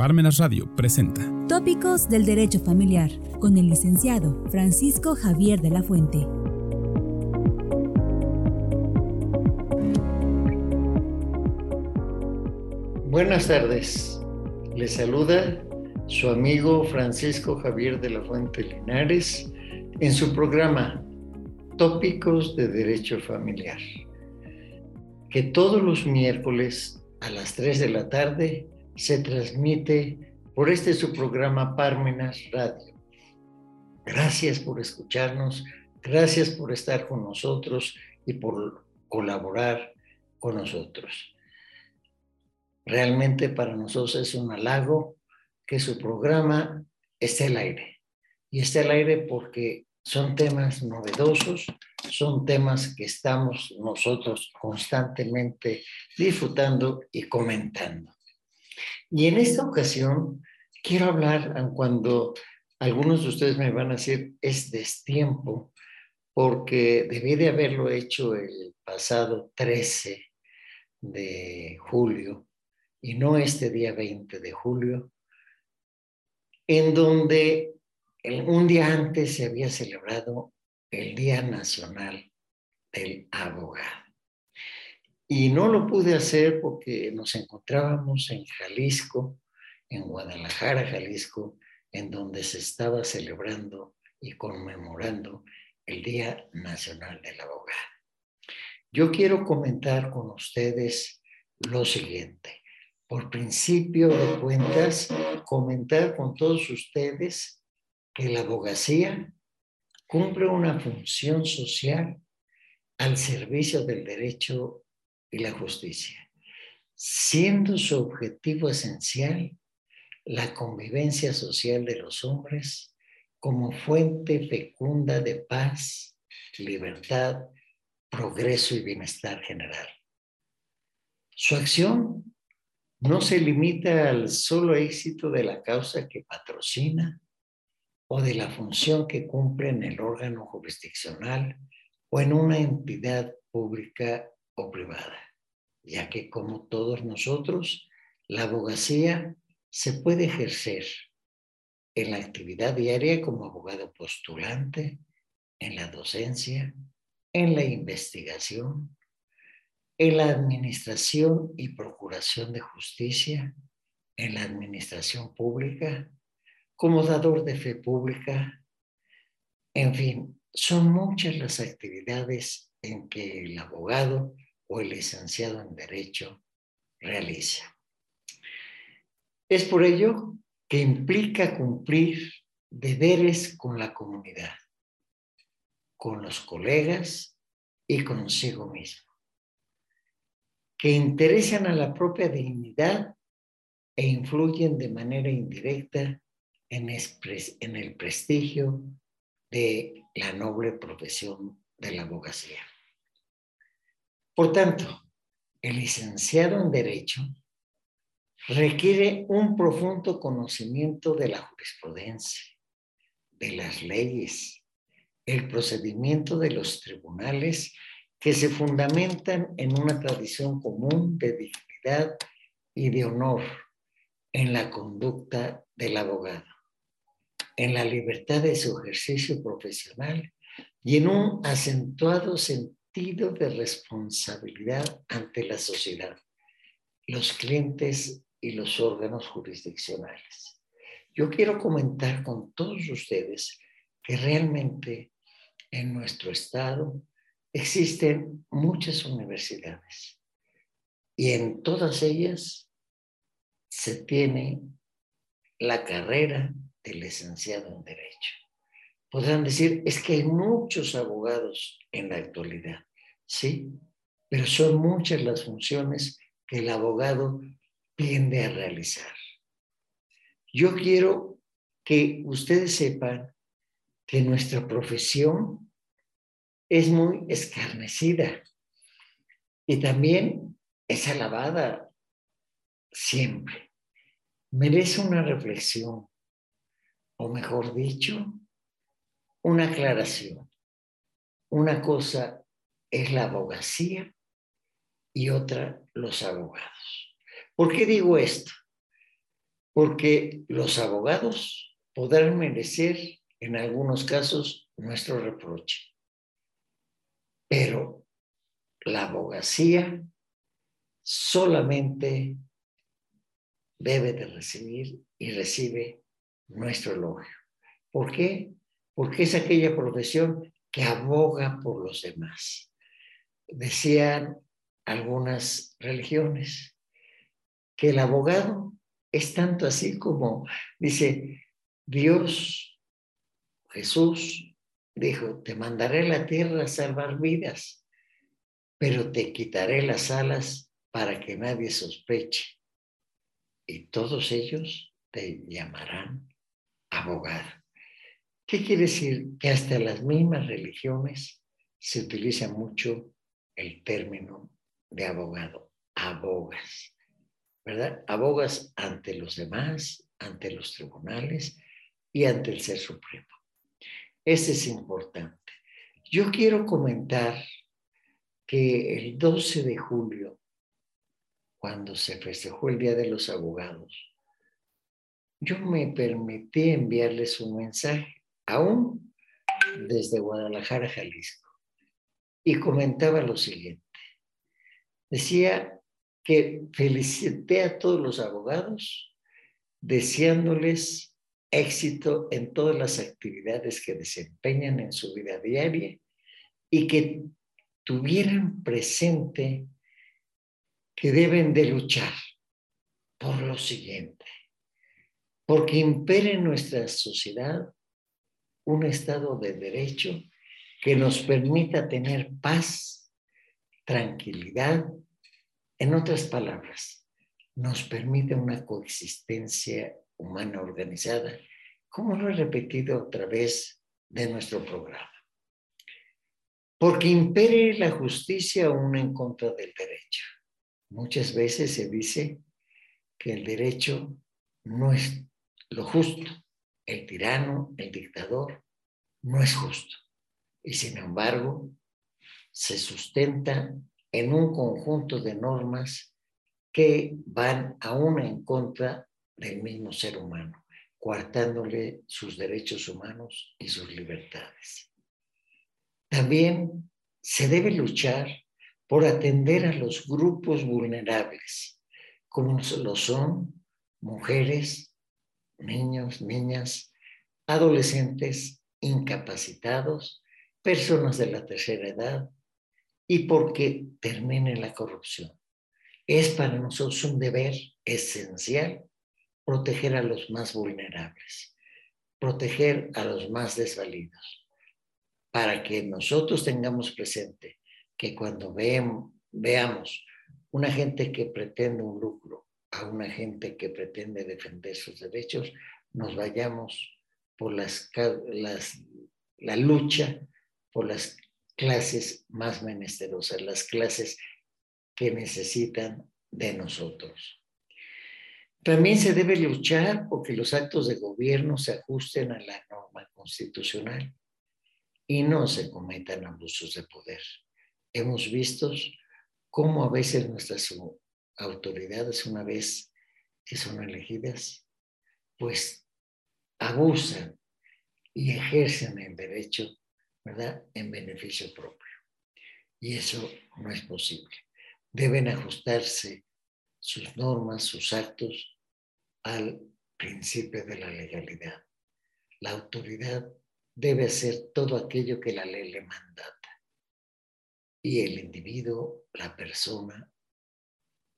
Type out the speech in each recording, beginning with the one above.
Parmenas Radio presenta Tópicos del Derecho Familiar con el licenciado Francisco Javier de la Fuente. Buenas tardes. Les saluda su amigo Francisco Javier de la Fuente Linares en su programa Tópicos de Derecho Familiar, que todos los miércoles a las 3 de la tarde se transmite por este su programa Parmenas Radio. Gracias por escucharnos, gracias por estar con nosotros y por colaborar con nosotros. Realmente para nosotros es un halago que su programa esté al aire. Y esté al aire porque son temas novedosos, son temas que estamos nosotros constantemente disfrutando y comentando. Y en esta ocasión quiero hablar, cuando algunos de ustedes me van a decir, es destiempo, porque debí de haberlo hecho el pasado 13 de julio y no este día 20 de julio, en donde un día antes se había celebrado el Día Nacional del Abogado. Y no lo pude hacer porque nos encontrábamos en Jalisco, en Guadalajara, Jalisco, en donde se estaba celebrando y conmemorando el Día Nacional del Abogado. Yo quiero comentar con ustedes lo siguiente. Por principio de cuentas, comentar con todos ustedes que la abogacía cumple una función social al servicio del derecho y la justicia, siendo su objetivo esencial la convivencia social de los hombres como fuente fecunda de paz, libertad, progreso y bienestar general. Su acción no se limita al solo éxito de la causa que patrocina o de la función que cumple en el órgano jurisdiccional o en una entidad pública privada, ya que como todos nosotros, la abogacía se puede ejercer en la actividad diaria como abogado postulante, en la docencia, en la investigación, en la administración y procuración de justicia, en la administración pública, como dador de fe pública, en fin, son muchas las actividades en que el abogado o el licenciado en Derecho realiza. Es por ello que implica cumplir deberes con la comunidad, con los colegas y consigo mismo, que interesan a la propia dignidad e influyen de manera indirecta en, en el prestigio de la noble profesión de la abogacía. Por tanto, el licenciado en Derecho requiere un profundo conocimiento de la jurisprudencia, de las leyes, el procedimiento de los tribunales que se fundamentan en una tradición común de dignidad y de honor en la conducta del abogado, en la libertad de su ejercicio profesional y en un acentuado sentido de responsabilidad ante la sociedad, los clientes y los órganos jurisdiccionales. Yo quiero comentar con todos ustedes que realmente en nuestro estado existen muchas universidades y en todas ellas se tiene la carrera de licenciado en Derecho podrán decir, es que hay muchos abogados en la actualidad, ¿sí? Pero son muchas las funciones que el abogado tiende a realizar. Yo quiero que ustedes sepan que nuestra profesión es muy escarnecida y también es alabada siempre. Merece una reflexión, o mejor dicho, una aclaración. Una cosa es la abogacía y otra los abogados. ¿Por qué digo esto? porque los abogados podrán merecer en algunos casos nuestro reproche, pero la abogacía solamente debe de recibir y recibe nuestro elogio. ¿Por qué? Porque es aquella profesión que aboga por los demás. Decían algunas religiones que el abogado es tanto así como dice Dios, Jesús dijo, te mandaré la tierra a salvar vidas, pero te quitaré las alas para que nadie sospeche. Y todos ellos te llamarán abogado. ¿Qué quiere decir? Que hasta las mismas religiones se utiliza mucho el término de abogado, abogas, ¿verdad? Abogas ante los demás, ante los tribunales y ante el Ser Supremo. Ese es importante. Yo quiero comentar que el 12 de julio, cuando se festejó el Día de los Abogados, yo me permití enviarles un mensaje aún desde Guadalajara, Jalisco. Y comentaba lo siguiente. Decía que felicité a todos los abogados deseándoles éxito en todas las actividades que desempeñan en su vida diaria y que tuvieran presente que deben de luchar por lo siguiente, porque impere en nuestra sociedad un Estado de Derecho que nos permita tener paz, tranquilidad, en otras palabras, nos permite una coexistencia humana organizada, como lo he repetido otra vez de nuestro programa. Porque impere la justicia aún en contra del derecho. Muchas veces se dice que el derecho no es lo justo, el tirano, el dictador, no es justo. Y sin embargo, se sustenta en un conjunto de normas que van aún en contra del mismo ser humano, coartándole sus derechos humanos y sus libertades. También se debe luchar por atender a los grupos vulnerables, como lo son mujeres, niños, niñas, adolescentes incapacitados, personas de la tercera edad y porque termine la corrupción. Es para nosotros un deber esencial proteger a los más vulnerables, proteger a los más desvalidos, para que nosotros tengamos presente que cuando veamos una gente que pretende un lucro a una gente que pretende defender sus derechos, nos vayamos por las, la lucha por las clases más menesterosas, las clases que necesitan de nosotros. También se debe luchar porque los actos de gobierno se ajusten a la norma constitucional y no se cometan abusos de poder. Hemos visto cómo a veces nuestras autoridades una vez que son elegidas, pues abusan y ejercen el derecho, ¿verdad?, en beneficio propio. Y eso no es posible. Deben ajustarse sus normas, sus actos al principio de la legalidad. La autoridad debe hacer todo aquello que la ley le mandata. Y el individuo, la persona,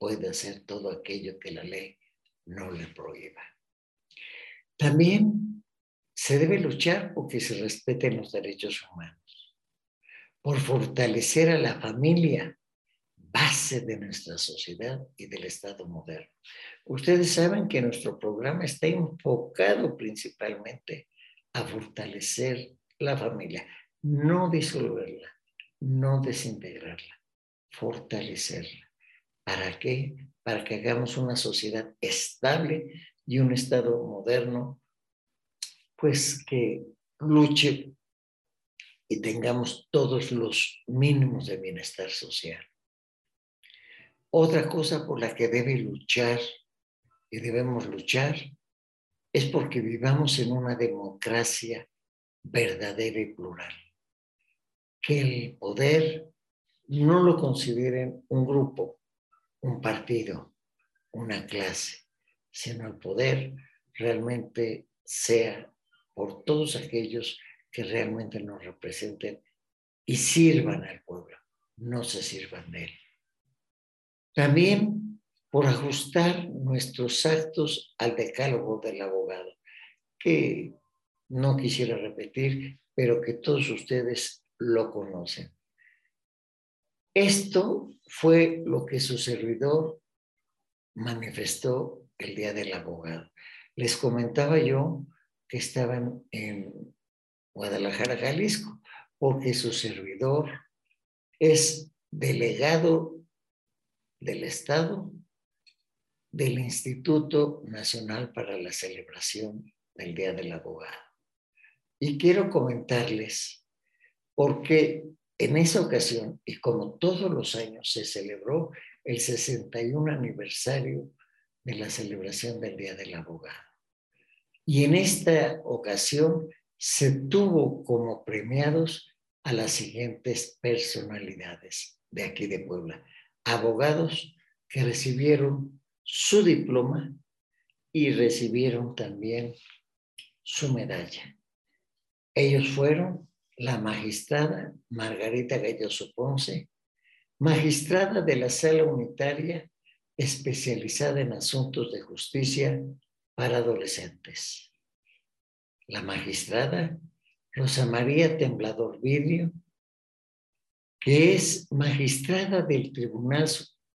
puede hacer todo aquello que la ley no le prohíba. También se debe luchar porque se respeten los derechos humanos, por fortalecer a la familia, base de nuestra sociedad y del Estado moderno. Ustedes saben que nuestro programa está enfocado principalmente a fortalecer la familia, no disolverla, no desintegrarla, fortalecerla. ¿Para qué? Para que hagamos una sociedad estable y un Estado moderno, pues que luche y tengamos todos los mínimos de bienestar social. Otra cosa por la que debe luchar y debemos luchar es porque vivamos en una democracia verdadera y plural. Que el poder no lo consideren un grupo, un partido, una clase, sino el poder realmente sea por todos aquellos que realmente nos representen y sirvan al pueblo, no se sirvan de él. También por ajustar nuestros actos al decálogo del abogado, que no quisiera repetir, pero que todos ustedes lo conocen. Esto fue lo que su servidor manifestó el día del abogado. Les comentaba yo que estaban en Guadalajara, Jalisco, porque su servidor es delegado del Estado del Instituto Nacional para la Celebración del Día del Abogado. Y quiero comentarles por qué en esa ocasión, y como todos los años, se celebró el 61 aniversario de la celebración del Día del Abogado. Y en esta ocasión se tuvo como premiados a las siguientes personalidades de aquí de Puebla. Abogados que recibieron su diploma y recibieron también su medalla. Ellos fueron la magistrada Margarita Galloso Ponce, magistrada de la Sala Unitaria especializada en asuntos de justicia para adolescentes. La magistrada Rosa María Temblador Vidrio, que es magistrada del Tribunal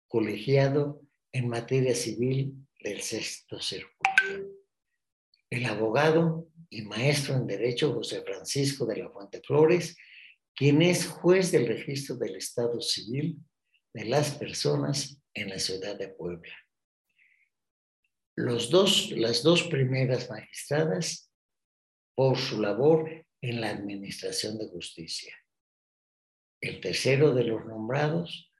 Colegiado en materia civil del sexto circuito. El abogado y maestro en Derecho José Francisco de la Fuente Flores, quien es juez del registro del Estado Civil de las personas en la ciudad de Puebla. Los dos, las dos primeras magistradas por su labor en la Administración de Justicia. El tercero de los nombrados.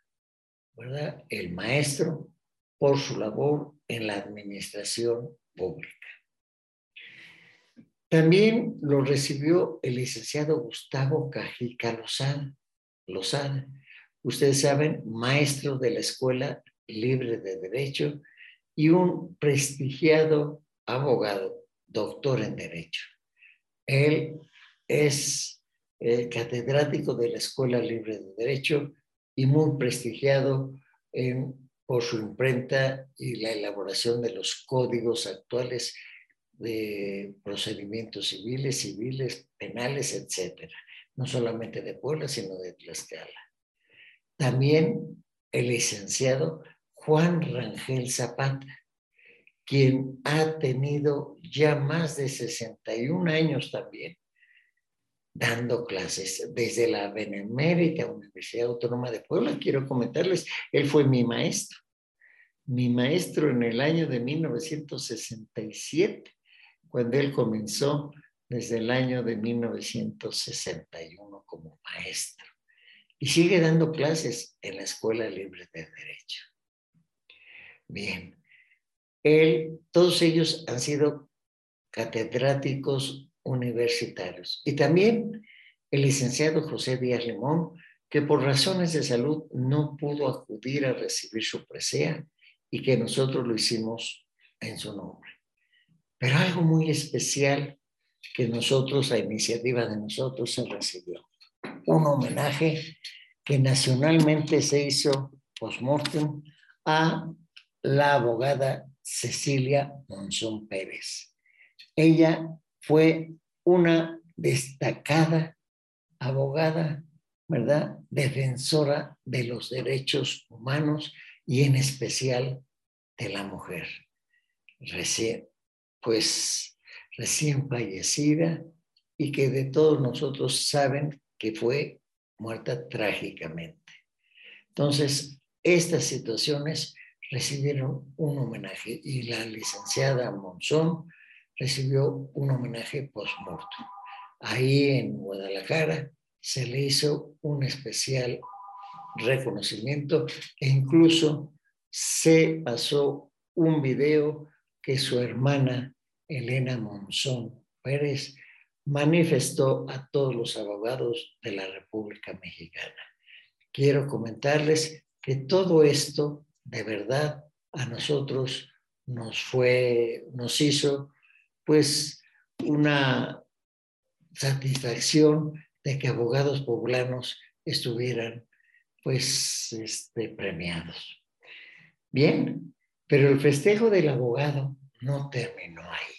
El maestro por su labor en la administración pública. También lo recibió el licenciado Gustavo Cajica Lozada, Lozada. Ustedes saben, maestro de la Escuela Libre de Derecho y un prestigiado abogado, doctor en Derecho. Él es eh, catedrático de la Escuela Libre de Derecho y muy prestigiado por su imprenta y la elaboración de los códigos actuales de procedimientos civiles, civiles, penales, etcétera. No solamente de Puebla, sino de Tlaxcala. También el licenciado Juan Rangel Zapata, quien ha tenido ya más de 61 años también dando clases desde la Benemérita Universidad Autónoma de Puebla. Quiero comentarles, él fue mi maestro, mi maestro en el año de 1967, cuando él comenzó desde el año de 1961 como maestro. Y sigue dando clases en la Escuela Libre de Derecho. Bien, él, todos ellos han sido catedráticos universitarios. Y también el licenciado José Díaz Limón, que por razones de salud no pudo acudir a recibir su presea y que nosotros lo hicimos en su nombre. Pero algo muy especial que nosotros, a iniciativa de nosotros, se recibió. Un homenaje que nacionalmente se hizo post-mortem a la abogada Cecilia Monzón Pérez. Ella fue una destacada abogada, ¿verdad? Defensora de los derechos humanos y en especial de la mujer. Recién, pues recién fallecida y que de todos nosotros saben que fue muerta trágicamente. Entonces, estas situaciones recibieron un homenaje y la licenciada Monzón recibió un homenaje post-mortem. Ahí en Guadalajara se le hizo un especial reconocimiento e incluso se pasó un video que su hermana Elena Monzón Pérez manifestó a todos los abogados de la República Mexicana. Quiero comentarles que todo esto de verdad a nosotros nos fue, nos hizo pues una satisfacción de que abogados poblanos estuvieran pues este, premiados. Bien, pero el festejo del abogado no terminó ahí.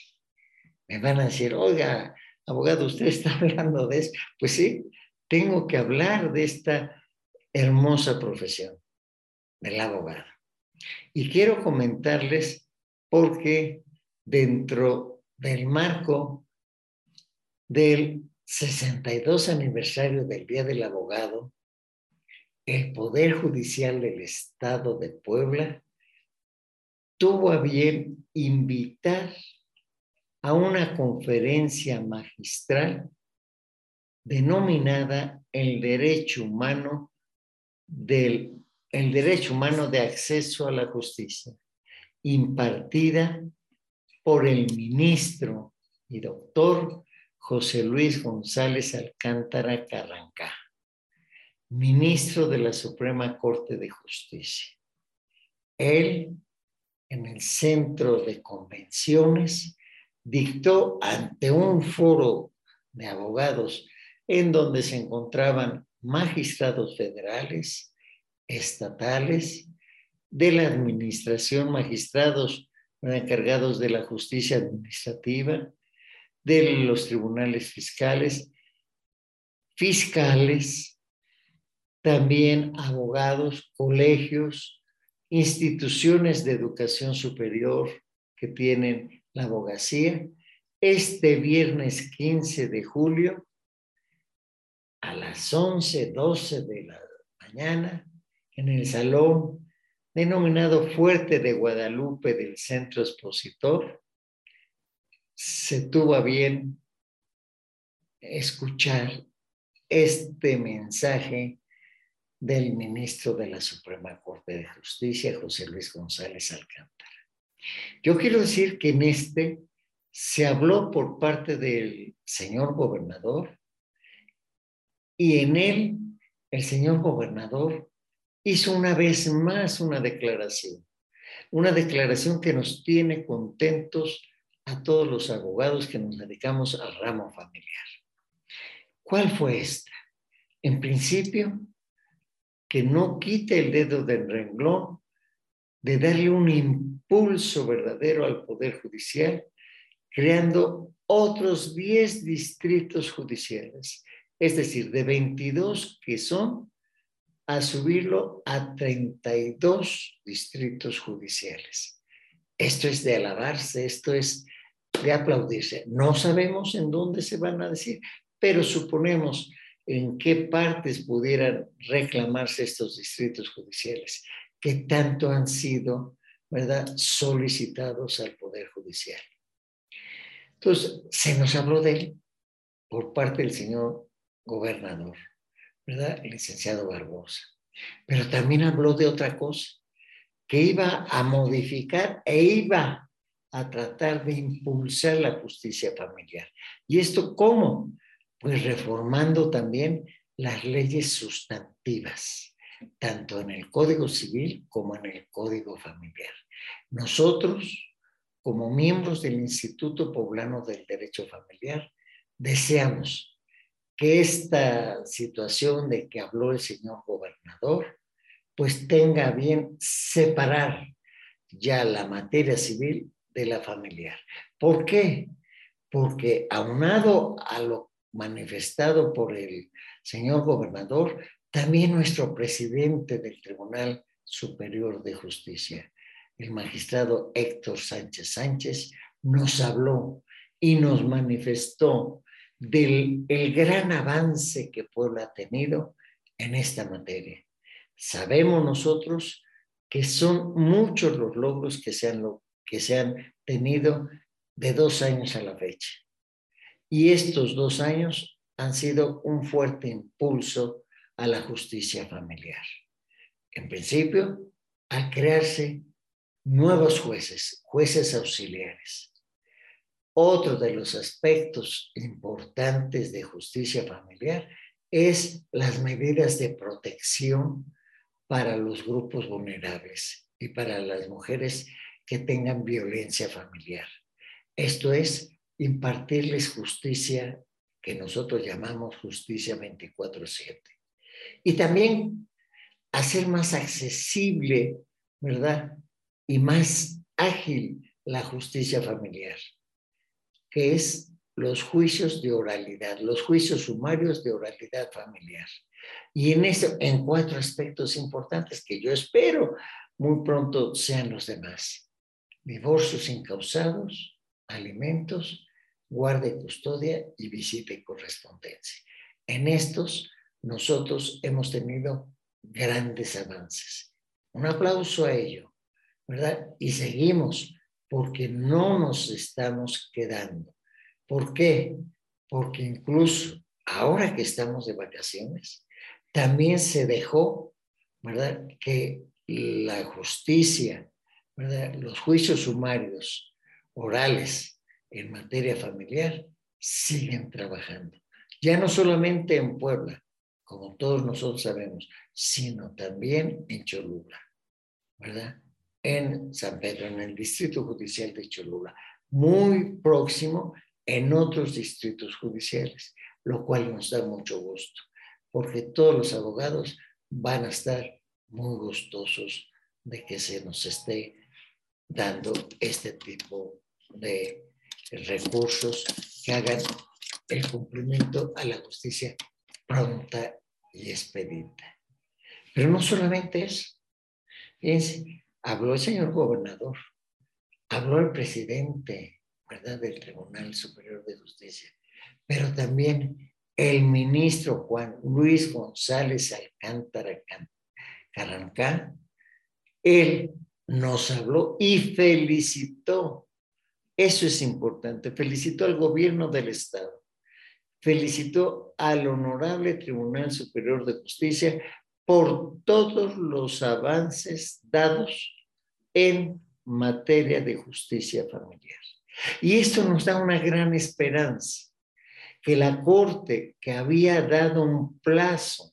Me van a decir, oiga, abogado, usted está hablando de eso. Pues sí, tengo que hablar de esta hermosa profesión del abogado. Y quiero comentarles porque dentro del marco del 62 aniversario del Día del Abogado, el Poder Judicial del Estado de Puebla tuvo a bien invitar a una conferencia magistral denominada el derecho humano del el derecho humano de acceso a la justicia, impartida por el ministro y doctor José Luis González Alcántara Carrancá, ministro de la Suprema Corte de Justicia. Él, en el centro de convenciones, dictó ante un foro de abogados en donde se encontraban magistrados federales, estatales, de la administración, magistrados encargados de la justicia administrativa, de los tribunales fiscales, fiscales, también abogados, colegios, instituciones de educación superior que tienen la abogacía. Este viernes 15 de julio a las 11, 12 de la mañana en el salón denominado Fuerte de Guadalupe del Centro Expositor, se tuvo a bien escuchar este mensaje del ministro de la Suprema Corte de Justicia, José Luis González Alcántara. Yo quiero decir que en este se habló por parte del señor gobernador y en él el señor gobernador hizo una vez más una declaración, una declaración que nos tiene contentos a todos los abogados que nos dedicamos al ramo familiar. ¿Cuál fue esta? En principio, que no quite el dedo del renglón de darle un impulso verdadero al Poder Judicial, creando otros 10 distritos judiciales, es decir, de 22 que son a subirlo a 32 distritos judiciales. Esto es de alabarse, esto es de aplaudirse. No sabemos en dónde se van a decir, pero suponemos en qué partes pudieran reclamarse estos distritos judiciales que tanto han sido, ¿verdad?, solicitados al Poder Judicial. Entonces, se nos habló de él por parte del señor gobernador. ¿verdad? El licenciado Barbosa. Pero también habló de otra cosa, que iba a modificar e iba a tratar de impulsar la justicia familiar. ¿Y esto cómo? Pues reformando también las leyes sustantivas, tanto en el Código Civil como en el Código Familiar. Nosotros, como miembros del Instituto Poblano del Derecho Familiar, deseamos que esta situación de que habló el señor gobernador, pues tenga bien separar ya la materia civil de la familiar. ¿Por qué? Porque aunado a lo manifestado por el señor gobernador, también nuestro presidente del Tribunal Superior de Justicia, el magistrado Héctor Sánchez Sánchez, nos habló y nos manifestó del el gran avance que Puebla ha tenido en esta materia. Sabemos nosotros que son muchos los logros que se han, que se han tenido de dos años a la fecha. Y estos dos años han sido un fuerte impulso a la justicia familiar. En principio, al crearse nuevos jueces, jueces auxiliares. Otro de los aspectos importantes de justicia familiar es las medidas de protección para los grupos vulnerables y para las mujeres que tengan violencia familiar. Esto es impartirles justicia que nosotros llamamos justicia 24/7. Y también hacer más accesible, ¿verdad? Y más ágil la justicia familiar, que es los juicios de oralidad, los juicios sumarios de oralidad familiar. Y en eso, en cuatro aspectos importantes que yo espero muy pronto sean los demás. Divorcios incausados, alimentos, guarda custodia y visita y correspondencia. En estos nosotros hemos tenido grandes avances. Un aplauso a ello, ¿verdad? Y seguimos porque no nos estamos quedando. ¿Por qué? Porque incluso ahora que estamos de vacaciones, también se dejó, ¿verdad? Que la justicia, ¿verdad? Los juicios sumarios orales en materia familiar siguen trabajando. Ya no solamente en Puebla, como todos nosotros sabemos, sino también en Cholula, ¿verdad? En San Pedro, en el Distrito Judicial de Cholula, muy próximo en otros distritos judiciales, lo cual nos da mucho gusto, porque todos los abogados van a estar muy gustosos de que se nos esté dando este tipo de recursos que hagan el cumplimiento a la justicia pronta y expedita. Pero no solamente eso. Fíjense, habló el señor gobernador, habló el presidente, ¿verdad?, del Tribunal Superior de Justicia, pero también el ministro Juan Luis González Alcántara Carancá, él nos habló y felicitó. Eso es importante, felicitó al gobierno del Estado felicitó al Honorable Tribunal Superior de Justicia por todos los avances dados en materia de justicia familiar. Y esto nos da una gran esperanza, que la Corte, que había dado un plazo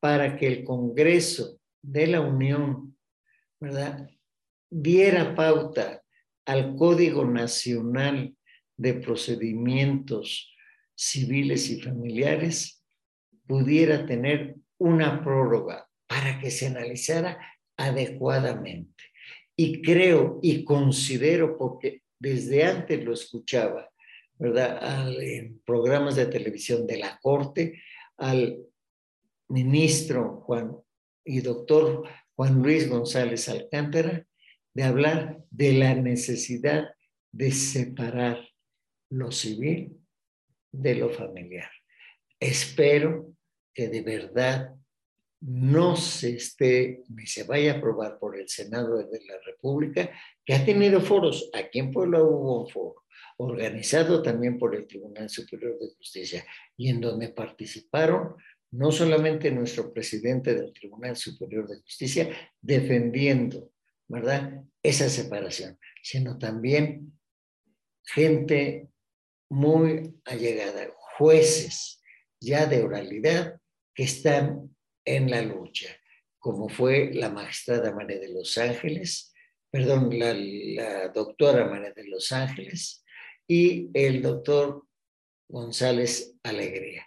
para que el Congreso de la Unión, ¿verdad?, diera pauta al Código Nacional de Procedimientos civiles y familiares pudiera tener una prórroga para que se analizara adecuadamente. Y creo y considero, porque desde antes lo escuchaba, ¿verdad? en programas de televisión de la Corte, al ministro Juan y doctor Juan Luis González Alcántara, de hablar de la necesidad de separar lo civil de lo familiar. Espero que de verdad no se esté ni se vaya a aprobar por el Senado de la República, que ha tenido foros. Aquí en Puebla hubo un foro, organizado también por el Tribunal Superior de Justicia, y en donde participaron no solamente nuestro presidente del Tribunal Superior de Justicia, defendiendo, ¿verdad?, esa separación, sino también gente muy allegada, jueces ya de oralidad que están en la lucha, como fue la magistrada María de los Ángeles, perdón, la, doctora María de los Ángeles y el doctor González Alegría.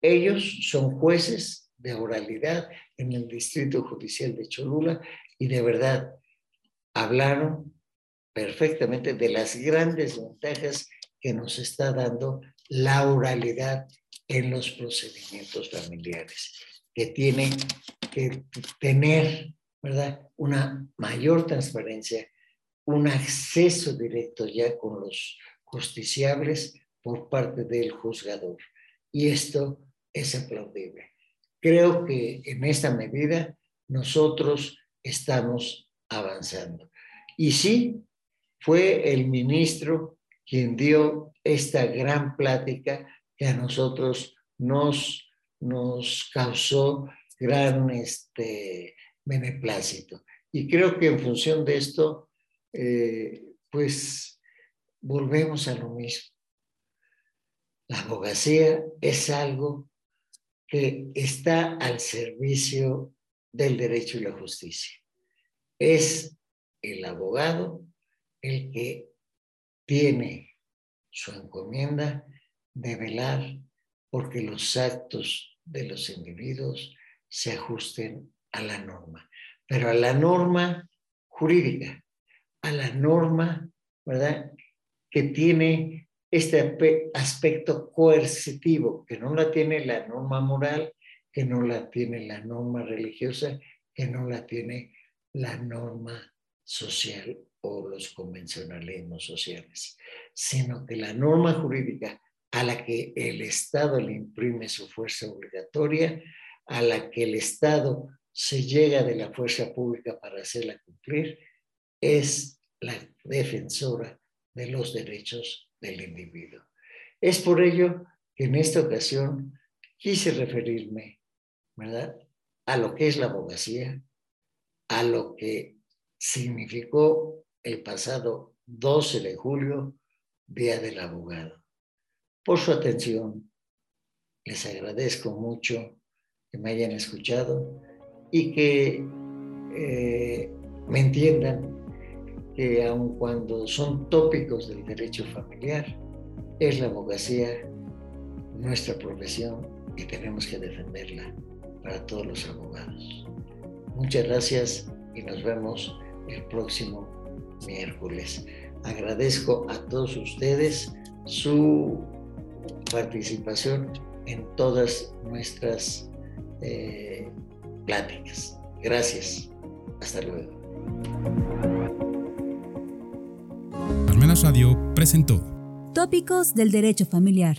Ellos son jueces de oralidad en el Distrito Judicial de Cholula y de verdad hablaron perfectamente de las grandes ventajas que nos está dando la oralidad en los procedimientos familiares, que tiene que tener, ¿verdad? Una mayor transparencia, un acceso directo ya con los justiciables por parte del juzgador. Y esto es aplaudible. Creo que en esta medida nosotros estamos avanzando. Y sí, fue el ministro quien dio esta gran plática que a nosotros nos, nos causó gran este, beneplácito. Y creo que en función de esto, eh, pues volvemos a lo mismo. La abogacía es algo que está al servicio del derecho y la justicia. Es el abogado el que tiene su encomienda de velar porque los actos de los individuos se ajusten a la norma, pero a la norma jurídica, a la norma, ¿verdad? Que tiene este aspecto coercitivo, que no la tiene la norma moral, que no la tiene la norma religiosa, que no la tiene la norma social o los convencionalismos sociales, sino que la norma jurídica a la que el Estado le imprime su fuerza obligatoria, a la que el Estado se llega de la fuerza pública para hacerla cumplir, es la defensora de los derechos del individuo. Es por ello que en esta ocasión quise referirme, ¿verdad?, a lo que es la abogacía, a lo que significó el pasado 12 de julio, Día del Abogado. Por su atención, les agradezco mucho que me hayan escuchado y que eh, me entiendan que aun cuando son tópicos del derecho familiar, es la abogacía nuestra profesión y tenemos que defenderla para todos los abogados. Muchas gracias y nos vemos el próximo miércoles. Agradezco a todos ustedes su participación en todas nuestras eh, pláticas. Gracias. Hasta luego. Almenas Radio presentó Tópicos del Derecho Familiar